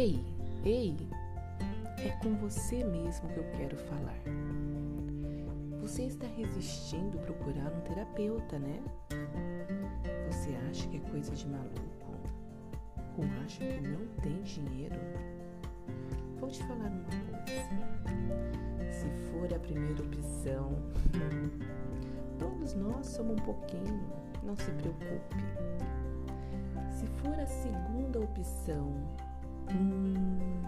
Ei, ei, é com você mesmo que eu quero falar. Você está resistindo procurar um terapeuta, né? Você acha que é coisa de maluco? Ou acha que não tem dinheiro? Vou te falar uma coisa. Se for a primeira opção, todos nós somos um pouquinho, não se preocupe. Se for a segunda opção, hum,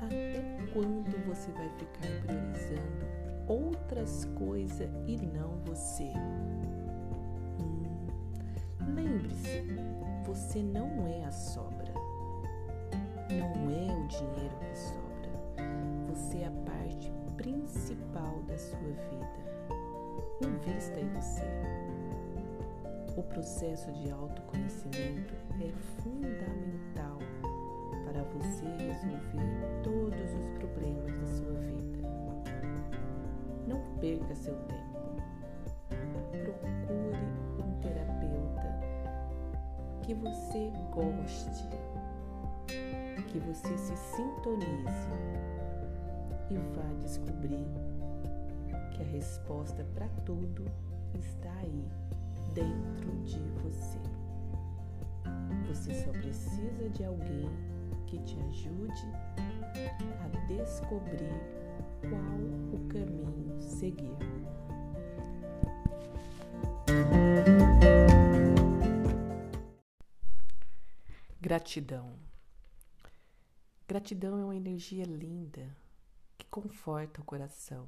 até quando você vai ficar priorizando outras coisas e não você? Hum, Lembre-se, você não é a sobra. Não é o dinheiro que sobra. Você é a parte principal da sua vida. Invista em você. O processo de autoconhecimento é fundamental para você resolver todos os problemas da sua vida. Não perca seu tempo. Procure um terapeuta que você goste, que você se sintonize e vá descobrir que a resposta para tudo está aí dentro de você. Você só precisa de alguém que te ajude a descobrir qual o caminho seguir. Gratidão. Gratidão é uma energia linda que conforta o coração.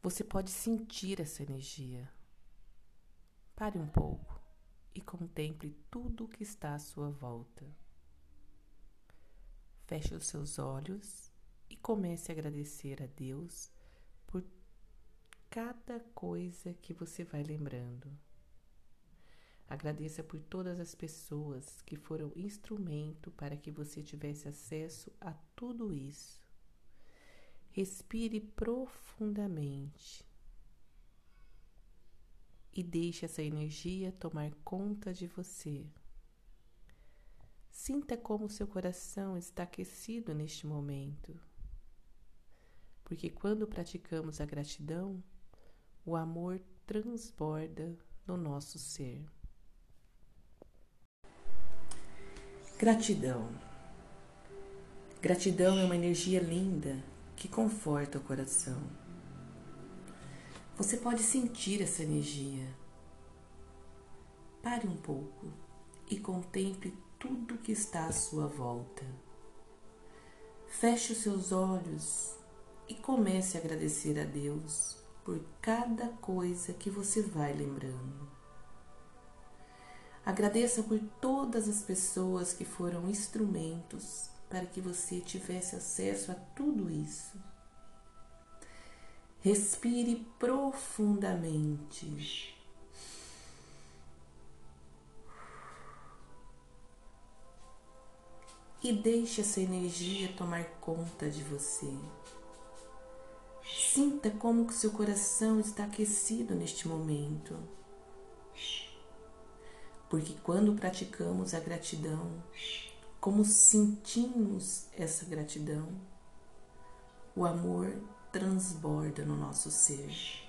Você pode sentir essa energia. Pare um pouco e contemple tudo o que está à sua volta. Feche os seus olhos e comece a agradecer a Deus por cada coisa que você vai lembrando. Agradeça por todas as pessoas que foram instrumento para que você tivesse acesso a tudo isso. Respire profundamente e deixe essa energia tomar conta de você. Sinta como seu coração está aquecido neste momento. Porque quando praticamos a gratidão, o amor transborda no nosso ser. Gratidão. Gratidão é uma energia linda que conforta o coração. Você pode sentir essa energia. Pare um pouco e contemple tudo que está à sua volta. Feche os seus olhos e comece a agradecer a Deus por cada coisa que você vai lembrando. Agradeça por todas as pessoas que foram instrumentos para que você tivesse acesso a tudo isso. Respire profundamente. E deixe essa energia tomar conta de você. Sinta como que seu coração está aquecido neste momento. Porque quando praticamos a gratidão, como sentimos essa gratidão, o amor transborda no nosso ser.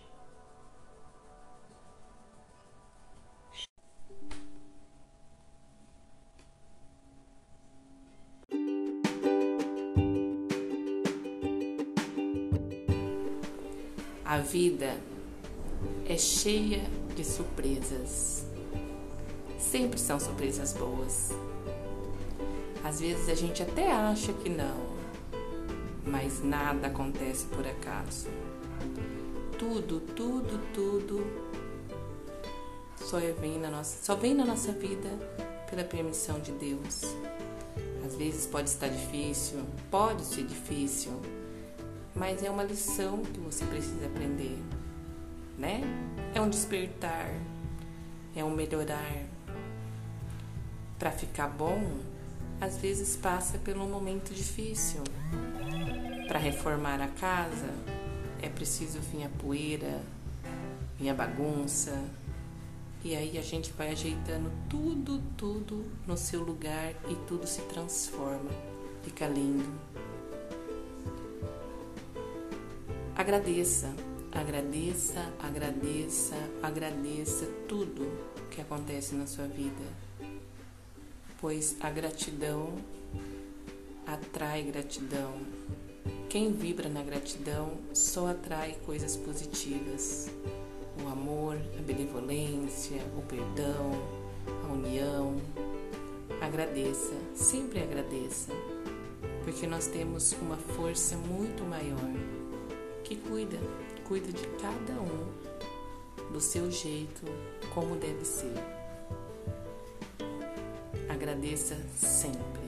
A vida é cheia de surpresas. Sempre são surpresas boas. Às vezes a gente até acha que não, mas nada acontece por acaso. Tudo, tudo, tudo só vem na nossa, só vem na nossa vida pela permissão de Deus. Às vezes pode estar difícil, pode ser difícil, mas é uma lição que você precisa aprender, né? É um despertar, é um melhorar. Para ficar bom, às vezes passa por um momento difícil. Para reformar a casa, é preciso vir a poeira, vir a bagunça, E aí a gente vai ajeitando tudo, tudo no seu lugar e tudo se transforma. Fica lindo. Agradeça, agradeça, agradeça, agradeça tudo que acontece na sua vida, pois a gratidão atrai gratidão. Quem vibra na gratidão só atrai coisas positivas. O amor, a benevolência, o perdão, a união. Agradeça, sempre agradeça, porque nós temos uma força muito maior que cuida, cuida de cada um do seu jeito, como deve ser. Agradeça sempre.